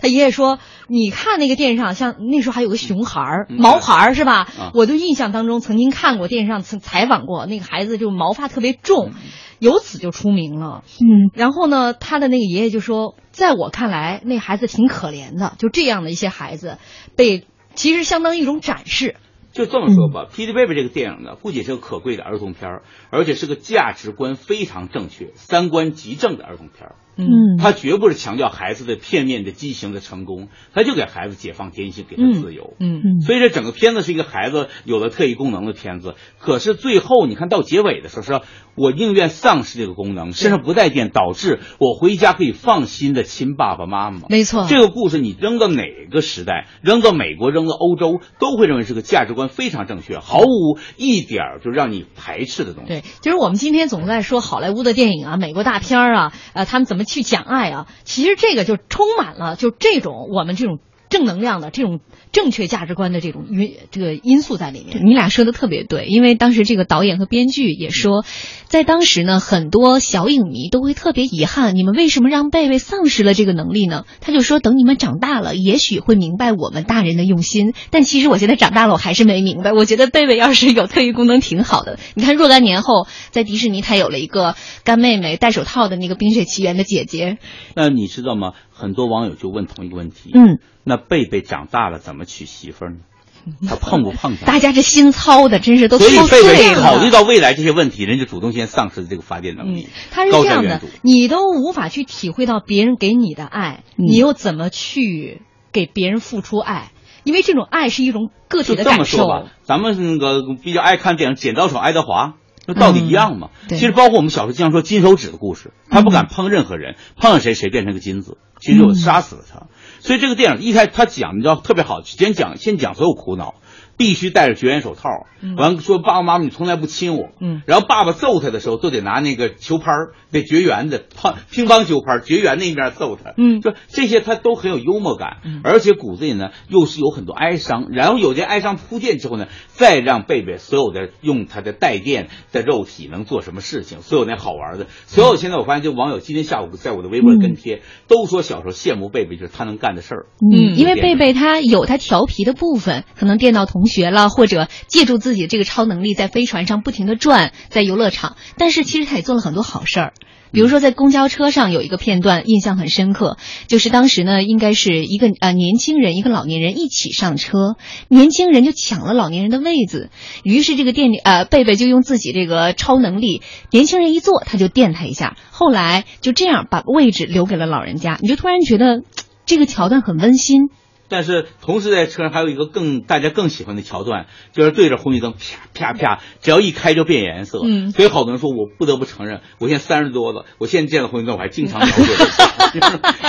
他爷爷说，你看那个电视上，像那时候还有个熊孩儿、毛孩儿是吧？我就印象当中曾经看过电视上曾采访过那个孩子，就毛发特别重。由此就出名了，嗯，然后呢，他的那个爷爷就说，在我看来，那孩子挺可怜的，就这样的一些孩子，被其实相当于一种展示。就这么说吧，《P.D. Baby》这个电影呢，不仅是个可贵的儿童片而且是个价值观非常正确、三观极正的儿童片嗯，他绝不是强调孩子的片面的畸形的成功，他就给孩子解放天性，给他自由。嗯嗯，所以这整个片子是一个孩子有了特异功能的片子。可是最后你看到结尾的时候，是我宁愿丧失这个功能，身上不带电，导致我回家可以放心的亲爸爸妈妈。没错，这个故事你扔到哪个时代，扔到美国，扔到欧洲，都会认为是个价值观非常正确，毫无一点儿就让你排斥的东西。对，就是我们今天总在说好莱坞的电影啊，美国大片啊，呃，他们怎么去讲爱啊？其实这个就充满了就这种我们这种正能量的这种正确价值观的这种因这个因素在里面。你俩说的特别对，因为当时这个导演和编剧也说，在当时呢，很多小影迷都会特别遗憾，你们为什么让贝贝丧失了这个能力呢？他就说，等你们长大了，也许会明白我们大人的用心。但其实我现在长大了，我还是没明白。我觉得贝贝要是有特异功能挺好的。你看若干年后，在迪士尼他有了一个干妹妹戴手套的那个《冰雪奇缘》的姐姐。那你知道吗？很多网友就问同一个问题，嗯，那贝贝长大了怎么娶媳妇呢？[LAUGHS] 他碰不碰上？大家这心操的真是都所以贝贝考虑到未来这些问题，人就主动先丧失这个发电能力。他是这样的，你都无法去体会到别人给你的爱，你又怎么去给别人付出爱？因为这种爱是一种个体的感受。这么说吧，咱们那个比较爱看电影《剪刀手爱德华》。那道理一样嘛？其实包括我们小时候经常说金手指的故事，他不敢碰任何人，碰了谁谁变成个金子，其实我杀死了他。所以这个电影一开始他讲，你知道特别好，先讲先讲所有苦恼。必须戴着绝缘手套，完说爸爸妈妈你从来不亲我，嗯，然后爸爸揍他的时候都得拿那个球拍儿，得绝缘的乒乒乓球拍绝缘那一面揍他，嗯，就这些他都很有幽默感，而且骨子里呢又是有很多哀伤，然后有这哀伤铺垫之后呢，再让贝贝所有的用他的带电的肉体能做什么事情，所有那好玩的，所有现在我发现就网友今天下午在我的微博跟贴都说小时候羡慕贝贝就是他能干的事儿，嗯，因为贝贝他有他调皮的部分，可能电到同。同学了，或者借助自己这个超能力，在飞船上不停的转，在游乐场。但是其实他也做了很多好事儿，比如说在公交车上有一个片段印象很深刻，就是当时呢，应该是一个呃年轻人一个老年人一起上车，年轻人就抢了老年人的位子，于是这个电呃贝贝就用自己这个超能力，年轻人一坐他就电他一下，后来就这样把位置留给了老人家，你就突然觉得这个桥段很温馨。但是同时在车上还有一个更大家更喜欢的桥段，就是对着红绿灯啪啪啪，只要一开就变颜色。嗯，所以好多人说，我不得不承认，我现在三十多了，我现在见到红绿灯我还经常摇 [LAUGHS]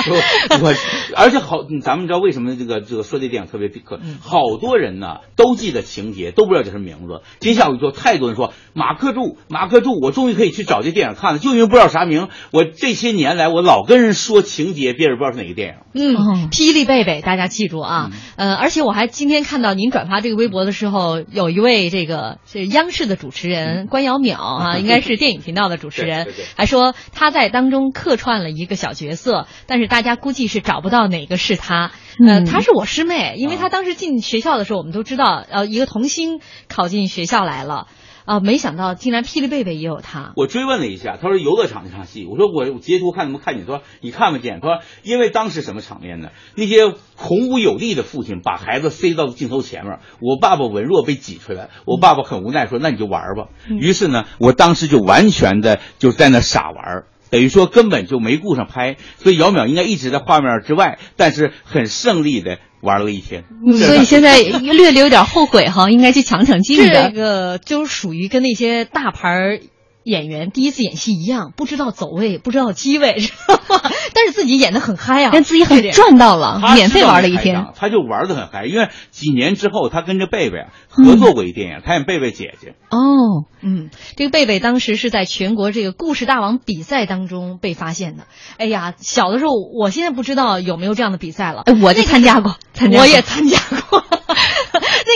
我我而且好，咱们知道为什么这个这个说这电影特别可，好多人呢都记得情节，都不知道叫什么名字。今天下午就太多人说马克柱，马克柱，我终于可以去找这电影看了，就因为不知道啥名。我这些年来我老跟人说情节，别人不知道是哪个电影。嗯，霹雳贝贝，大家记住。啊，呃，而且我还今天看到您转发这个微博的时候，有一位这个是央视的主持人关瑶淼啊，[LAUGHS] 应该是电影频道的主持人，还说他在当中客串了一个小角色，但是大家估计是找不到哪个是他。呃，她是我师妹，因为她当时进学校的时候，我们都知道，呃，一个童星考进学校来了。啊，没想到竟然霹雳贝贝也有他。我追问了一下，他说游乐场那场戏，我说我截图看怎么看你，他说你看不见，他说因为当时什么场面呢？那些孔武有力的父亲把孩子塞到镜头前面，我爸爸文弱被挤出来，我爸爸很无奈说那你就玩吧。于是呢，我当时就完全的就在那傻玩。等于说根本就没顾上拍，所以姚淼应该一直在画面之外，但是很胜利的玩了一天。所以现在略略有点后悔哈，应该去抢抢镜的。这个就属于跟那些大牌演员第一次演戏一样，不知道走位，不知道机位，知道吗？但是自己演的很嗨啊，但自己很赚到了，免费玩了一天，他就玩的很嗨。因为几年之后，他跟着贝贝啊合作过一电影，他演贝贝姐姐。哦，嗯，这个贝贝当时是在全国这个故事大王比赛当中被发现的。哎呀，小的时候，我现在不知道有没有这样的比赛了。哎，我就参加过，参加我也参加过。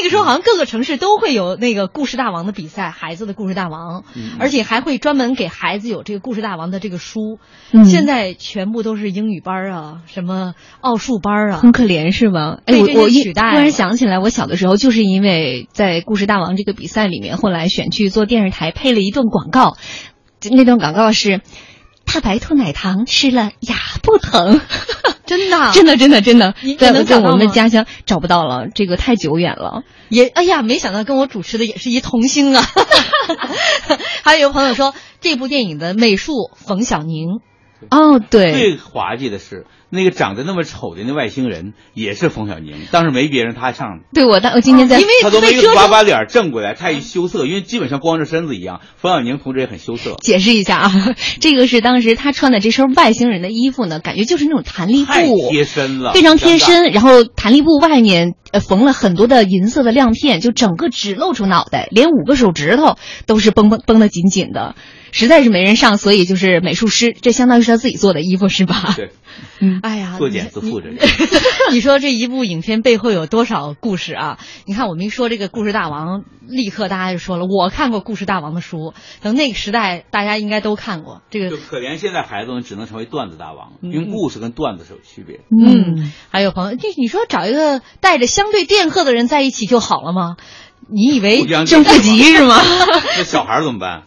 那个时候好像各个城市都会有那个故事大王的比赛，孩子的故事大王，而且还会专门给孩子有这个故事大王的这个书。现在全部都是英语班啊，什么奥数班啊，很可怜是吗？哎，我我突然想起来，我小的时候就是因为在故事大王这个比赛里面，后来选去做电视台，配了一段广告，那段广告是。大白兔奶糖吃了牙不疼，[LAUGHS] [LAUGHS] 真的，真的，真的，真的，在在我们的家乡找不到了，这个太久远了。也，哎呀，没想到跟我主持的也是一童星啊！[LAUGHS] 还有朋友说，这部电影的美术冯小宁。哦，对，最滑稽的是。那个长得那么丑的那外星人也是冯小宁，当时没别人，他上。对我当我今天在，因为他都没把把脸正过来，他一羞涩，因为基本上光着身子一样。冯小宁同志也很羞涩。解释一下啊，[LAUGHS] 这个是当时他穿的这身外星人的衣服呢，感觉就是那种弹力布，贴身了，非常贴身。然后弹力布外面呃缝了很多的银色的亮片，就整个只露出脑袋，连五个手指头都是绷绷绷得紧紧的，实在是没人上，所以就是美术师，这相当于是他自己做的衣服是吧？对。嗯，哎呀，作茧自缚着。[LAUGHS] 你说这一部影片背后有多少故事啊？你看，我们一说这个故事大王，立刻大家就说了，我看过故事大王的书。等那个时代，大家应该都看过这个。就可怜现在孩子们只能成为段子大王，因为故事跟段子是有区别。嗯，还有朋友，这你说找一个带着相对电荷的人在一起就好了吗？你以为正负极是吗？[LAUGHS] 那小孩怎么办？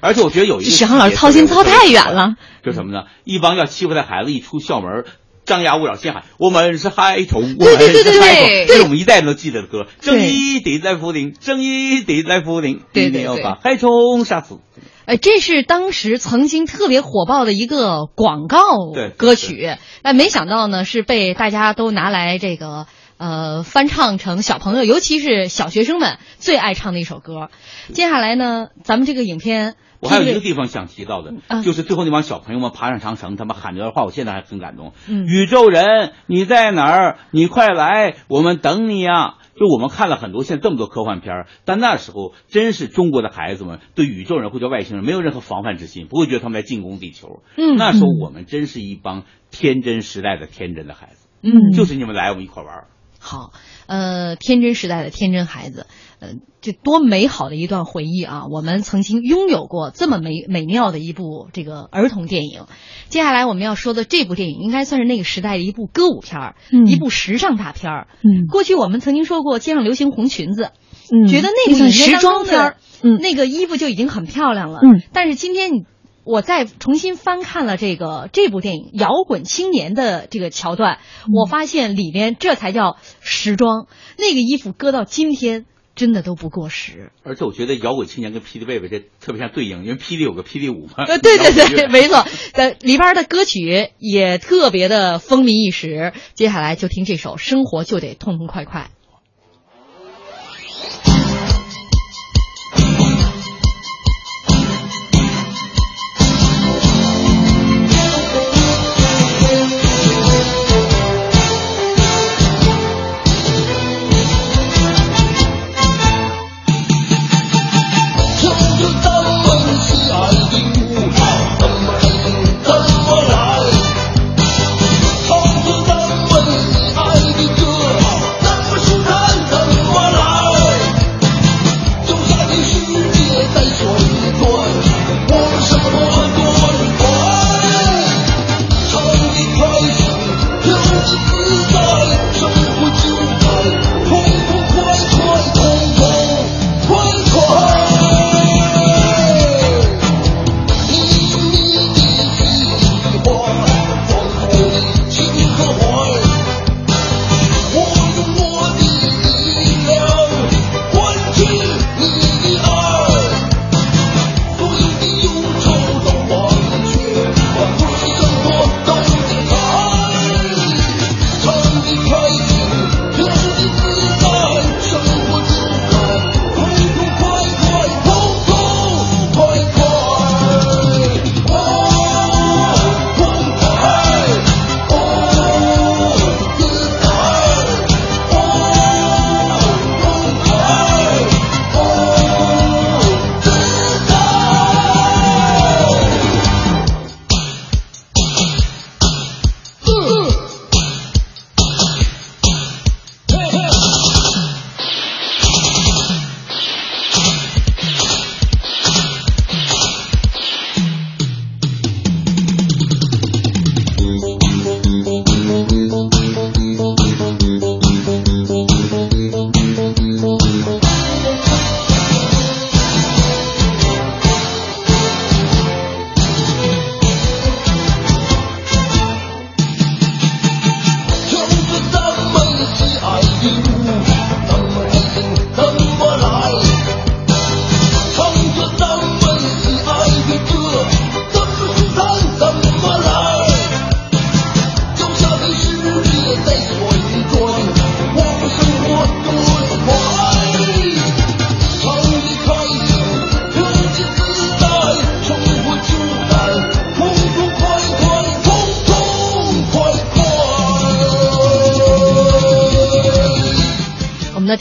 而且我觉得有一个史航老师操心操太远了。就什么呢？一帮要欺负的孩子一出校门，张牙舞爪先喊：“我们是孩童，我们是孩童。”这是我们一代人都记得的歌。正义的在福林，正义的在福林，一定要把害虫杀死。哎，这是当时曾经特别火爆的一个广告歌曲。但没想到呢，是被大家都拿来这个呃翻唱成小朋友，尤其是小学生们最爱唱的一首歌。接下来呢，咱们这个影片。我还有一个地方想提到的，就是最后那帮小朋友们爬上长城，他们喊这段话，我现在还很感动。宇宙人，你在哪儿？你快来，我们等你呀！就我们看了很多现在这么多科幻片但那时候真是中国的孩子们对宇宙人或者外星人没有任何防范之心，不会觉得他们在进攻地球。嗯，那时候我们真是一帮天真时代的天真的孩子。嗯，就是你们来，我们一块玩。好，呃，天真时代的天真孩子。嗯，这多美好的一段回忆啊！我们曾经拥有过这么美美妙的一部这个儿童电影。接下来我们要说的这部电影，应该算是那个时代的一部歌舞片儿，一部时尚大片儿。嗯，过去我们曾经说过街上流行红裙子，嗯，觉得那部时装片儿，嗯，那个衣服就已经很漂亮了。嗯，但是今天我再重新翻看了这个这部电影《摇滚青年》的这个桥段，我发现里面这才叫时装。那个衣服搁到今天。真的都不过时，而且我觉得摇滚青年跟霹雳贝贝这特别像对应，因为霹雳有个霹雳舞嘛。呃，对对对，[LAUGHS] 没错。呃，里边的歌曲也特别的风靡一时。接下来就听这首《生活就得痛痛快快》。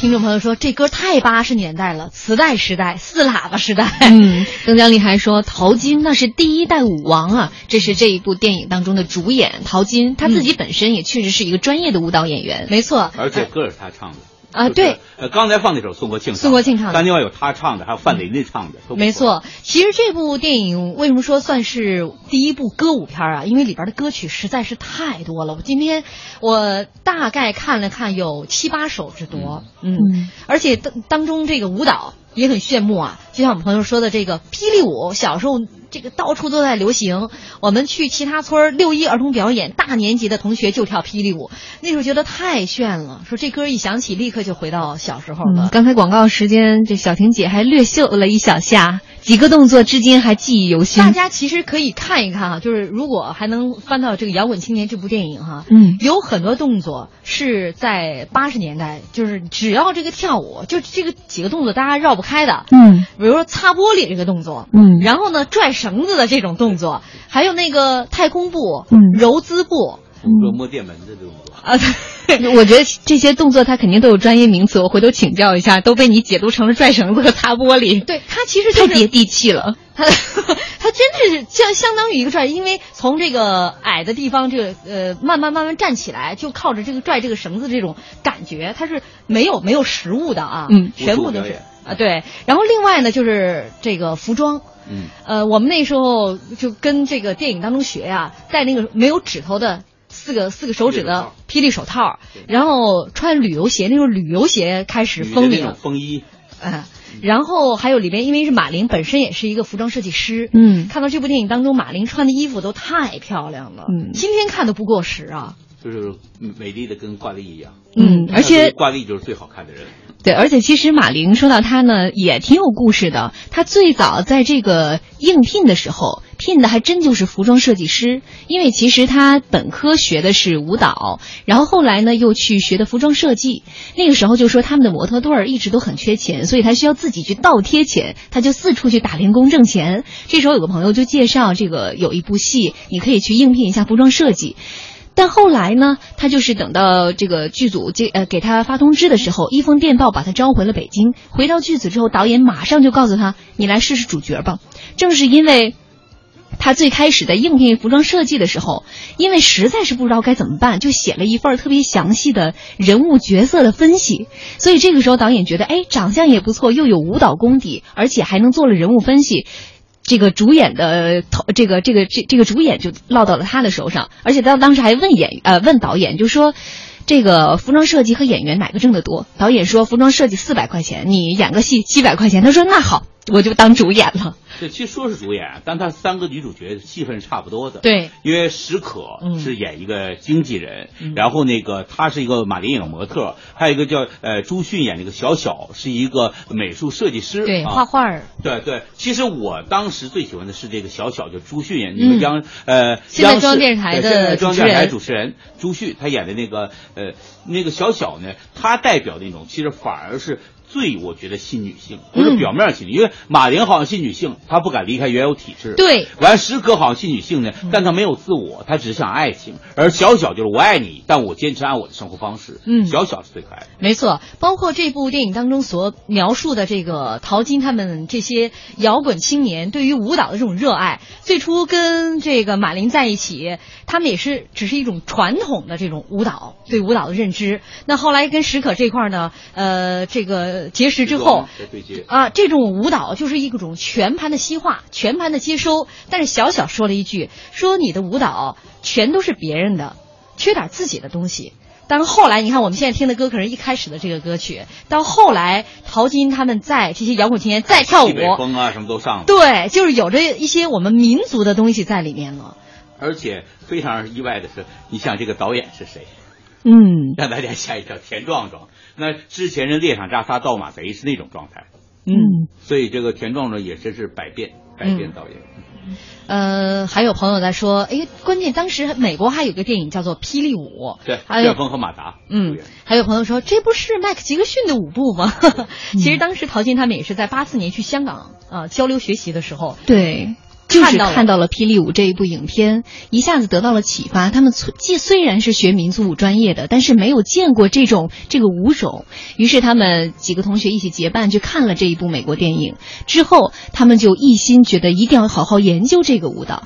听众朋友说，这歌太八十年代了，磁带时代，四喇叭时代。嗯，[LAUGHS] 邓江丽还说，陶金那是第一代舞王啊，这是这一部电影当中的主演陶金，他自己本身也确实是一个专业的舞蹈演员。没错，而且歌是他唱的。啊，对，呃，刚才放那首宋国庆，宋国庆唱的，但另外有他唱的，还有范蕾蕾唱的，没错。其实这部电影为什么说算是第一部歌舞片啊？因为里边的歌曲实在是太多了。我今天我大概看了看，有七八首之多，嗯，而且当当中这个舞蹈也很炫目啊，就像我们朋友说的这个霹雳舞，小时候。这个到处都在流行，我们去其他村儿六一儿童表演，大年级的同学就跳霹雳舞，那时候觉得太炫了。说这歌一响起，立刻就回到小时候了。刚才广告时间，这小婷姐还略秀了一小下，几个动作至今还记忆犹新。大家其实可以看一看哈，就是如果还能翻到这个《摇滚青年》这部电影哈，嗯，有很多动作是在八十年代，就是只要这个跳舞，就这个几个动作大家绕不开的，嗯，比如说擦玻璃这个动作，嗯，然后呢拽。绳子的这种动作，还有那个太空步、嗯。柔姿步、摸电门的动作。啊，[LAUGHS] 我觉得这些动作它肯定都有专业名词，我回头请教一下，都被你解读成了拽绳子和擦玻璃。对，它其实太接地气了，[LAUGHS] 它它真的是相相当于一个拽，因为从这个矮的地方，这个呃慢慢慢慢站起来，就靠着这个拽这个绳子这种感觉，它是没有没有实物的啊，嗯，全部都是啊对。然后另外呢，就是这个服装。嗯，呃，我们那时候就跟这个电影当中学呀，在那个没有指头的四个四个手指的霹雳手套，然后穿旅游鞋，那时候旅游鞋开始风靡，风衣，嗯，然后还有里边，因为是马玲本身也是一个服装设计师，嗯，看到这部电影当中，马玲穿的衣服都太漂亮了，嗯，今天看都不过时啊，就是美丽的跟挂历一样，嗯，而且挂历就是最好看的人。对，而且其实马玲说到她呢，也挺有故事的。她最早在这个应聘的时候，聘的还真就是服装设计师。因为其实他本科学的是舞蹈，然后后来呢又去学的服装设计。那个时候就说他们的模特队儿一直都很缺钱，所以他需要自己去倒贴钱，他就四处去打零工挣钱。这时候有个朋友就介绍这个有一部戏，你可以去应聘一下服装设计。但后来呢，他就是等到这个剧组接呃给他发通知的时候，一封电报把他召回了北京。回到剧组之后，导演马上就告诉他：“你来试试主角吧。”正是因为，他最开始在应聘服装设计的时候，因为实在是不知道该怎么办，就写了一份特别详细的人物角色的分析。所以这个时候导演觉得，哎，长相也不错，又有舞蹈功底，而且还能做了人物分析。这个主演的头，这个这个这这个主演就落到了他的手上，而且他当时还问演呃问导演，就说，这个服装设计和演员哪个挣得多？导演说服装设计四百块钱，你演个戏七百块钱。他说那好，我就当主演了。对，其实说是主演，但他三个女主角戏份是差不多的。对，因为史可是演一个经纪人，然后那个她是一个马林影模特，还有一个叫呃朱迅演那个小小是一个美术设计师，对，画画儿。对对，其实我当时最喜欢的是这个小小，就朱迅演那个央呃现在中央电视台的中央电视台主持人朱迅，他演的那个呃那个小小呢，他代表那种其实反而是。最我觉得新女性不是表面新，因为马玲好像新女性，她不敢离开原有体制。对，完石可好像新女性呢，但她没有自我，她只想爱情。而小小就是我爱你，但我坚持按我的生活方式。嗯，小小是最可爱的。没错，包括这部电影当中所描述的这个淘金他们这些摇滚青年对于舞蹈的这种热爱，最初跟这个马玲在一起，他们也是只是一种传统的这种舞蹈对舞蹈的认知。那后来跟石可这块呢，呃，这个。结识之后啊，这种舞蹈就是一种全盘的西化，全盘的接收。但是小小说了一句，说你的舞蹈全都是别人的，缺点自己的东西。但是后来你看，我们现在听的歌可是一开始的这个歌曲，到后来陶金他们在这些摇滚青年再跳舞，风啊什么都上了。对，就是有着一些我们民族的东西在里面了。而且非常意外的是，你想这个导演是谁？嗯，让大家吓一跳，田壮壮。那之前人猎场扎杀盗马贼是那种状态，嗯，所以这个田壮壮也真是百变百变导演。呃，还有朋友在说，哎，关键当时美国还有个电影叫做《霹雳舞》，对，旋风和马达。嗯，还有朋友说，这不是麦克杰克逊的舞步吗？其实当时陶晶他们也是在八四年去香港啊交流学习的时候，对。就是看到了《霹雳舞》这一部影片，一下子得到了启发。他们既虽然是学民族舞专业的，但是没有见过这种这个舞种，于是他们几个同学一起结伴去看了这一部美国电影。之后，他们就一心觉得一定要好好研究这个舞蹈。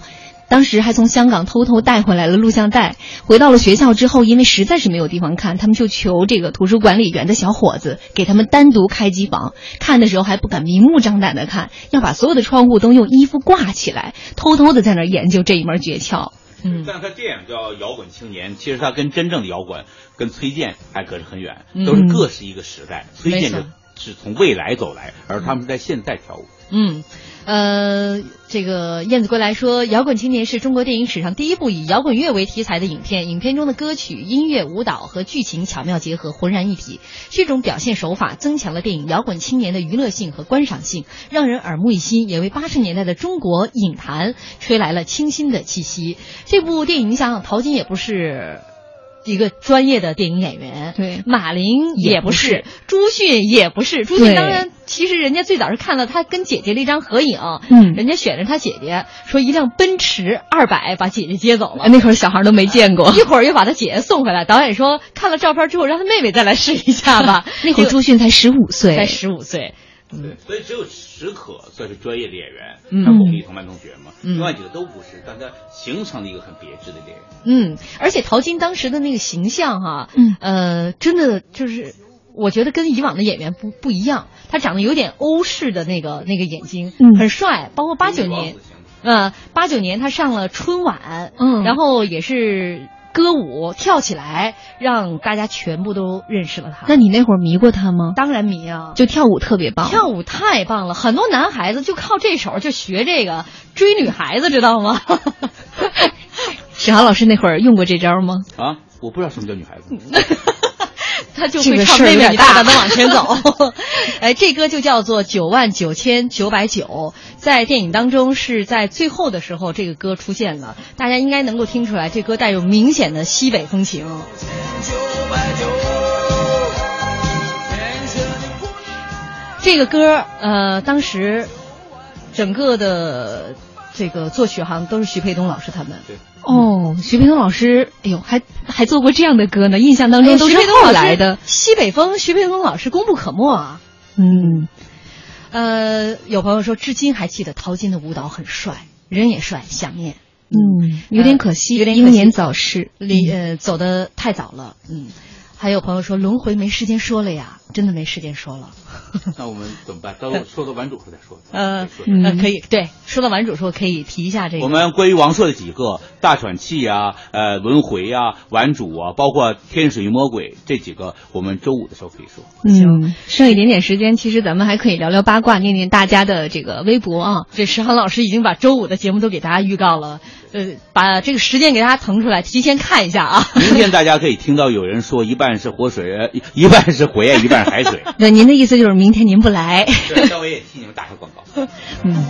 当时还从香港偷偷带回来了录像带，回到了学校之后，因为实在是没有地方看，他们就求这个图书管理员的小伙子给他们单独开机房。看的时候还不敢明目张胆的看，要把所有的窗户都用衣服挂起来，偷偷的在那儿研究这一门诀窍。嗯，但他电影叫《摇滚青年》，其实他跟真正的摇滚跟崔健还隔着很远，都是各是一个时代。崔健是从未来走来，而他们在现在跳舞。嗯。嗯呃，这个燕子归来说，《摇滚青年》是中国电影史上第一部以摇滚乐为题材的影片。影片中的歌曲、音乐、舞蹈和剧情巧妙结合，浑然一体。这种表现手法增强了电影《摇滚青年》的娱乐性和观赏性，让人耳目一新，也为八十年代的中国影坛吹来了清新的气息。这部电影，你想想，陶晶也不是。一个专业的电影演员，对，马玲也不是，朱迅也不是。朱迅当然，其实人家最早是看了他跟姐姐的一张合影，嗯，人家选着他姐姐，说一辆奔驰二百把姐姐接走了。那会儿小孩都没见过，一会儿又把他姐姐送回来。导演说看了照片之后，让他妹妹再来试一下吧。[LAUGHS] 那会儿朱迅才十五岁，才十五岁。对，所以只有史可算是专业的演员，他巩俐同班同学嘛，另外几个都不是，但他形成了一个很别致的演员。嗯，而且陶晶当时的那个形象哈，嗯，呃，真的就是，我觉得跟以往的演员不不一样，他长得有点欧式的那个那个眼睛，嗯，很帅。包括八九年，呃，八九年他上了春晚，嗯，然后也是。歌舞跳起来，让大家全部都认识了他。那你那会儿迷过他吗？当然迷啊，就跳舞特别棒，跳舞太棒了。很多男孩子就靠这手就学这个追女孩子，知道吗？[LAUGHS] 史航老师那会儿用过这招吗？啊，我不知道什么叫女孩子。[LAUGHS] 他就会唱妹妹，你大胆的往前走。[LAUGHS] 哎，这歌就叫做九万九千九百九，在电影当中是在最后的时候，这个歌出现了，大家应该能够听出来，这歌带有明显的西北风情。这个歌，呃，当时整个的。这个作曲好像都是徐沛东老师他们。对。哦，徐沛东老师，哎呦，还还做过这样的歌呢，印象当中都是后来的。西北风，徐沛东老师功不可没啊。嗯。呃，有朋友说，至今还记得陶晶的舞蹈很帅，人也帅，想念。嗯，有点可惜，有点英年早逝，离呃走的太早了。嗯。还有朋友说轮回没时间说了呀，真的没时间说了。[LAUGHS] 那我们怎么办？[LAUGHS] 到说到完主时候再说。呃，嗯，可以，对，说到完主时候可以提一下这个。我们关于王朔的几个大喘气啊，呃，轮回啊，完主啊，包括天使与魔鬼这几个，我们周五的时候可以说。嗯，剩一点点时间，其实咱们还可以聊聊八卦，念念大家的这个微博啊。这石航老师已经把周五的节目都给大家预告了。呃，把这个时间给大家腾出来，提前看一下啊。明天大家可以听到有人说一半是活水，[LAUGHS] 一半是火焰，一半是海水。[LAUGHS] 那您的意思就是明天您不来？[LAUGHS] 对，稍微也替你们打个广告。嗯，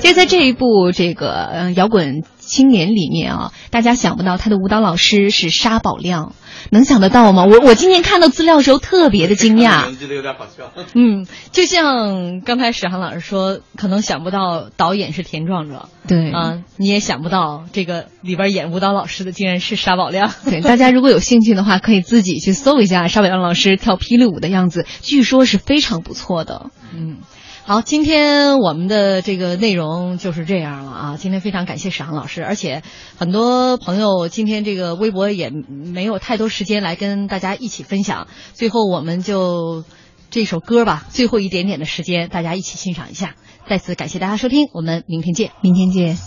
就在这一部这个摇滚青年里面啊，大家想不到他的舞蹈老师是沙宝亮。能想得到吗？我我今天看到资料的时候特别的惊讶，觉得有点好笑。嗯，就像刚才史航老师说，可能想不到导演是田壮壮，对啊，你也想不到这个里边演舞蹈老师的竟然是沙宝亮。对，大家如果有兴趣的话，可以自己去搜一下沙宝亮老师跳霹雳舞的样子，据说是非常不错的。嗯。好，今天我们的这个内容就是这样了啊，今天非常感谢史航老师，而且很多朋友今天这个微博也没有太多时间来跟大家一起分享，最后我们就这首歌吧，最后一点点的时间大家一起欣赏一下，再次感谢大家收听，我们明天见。明天见。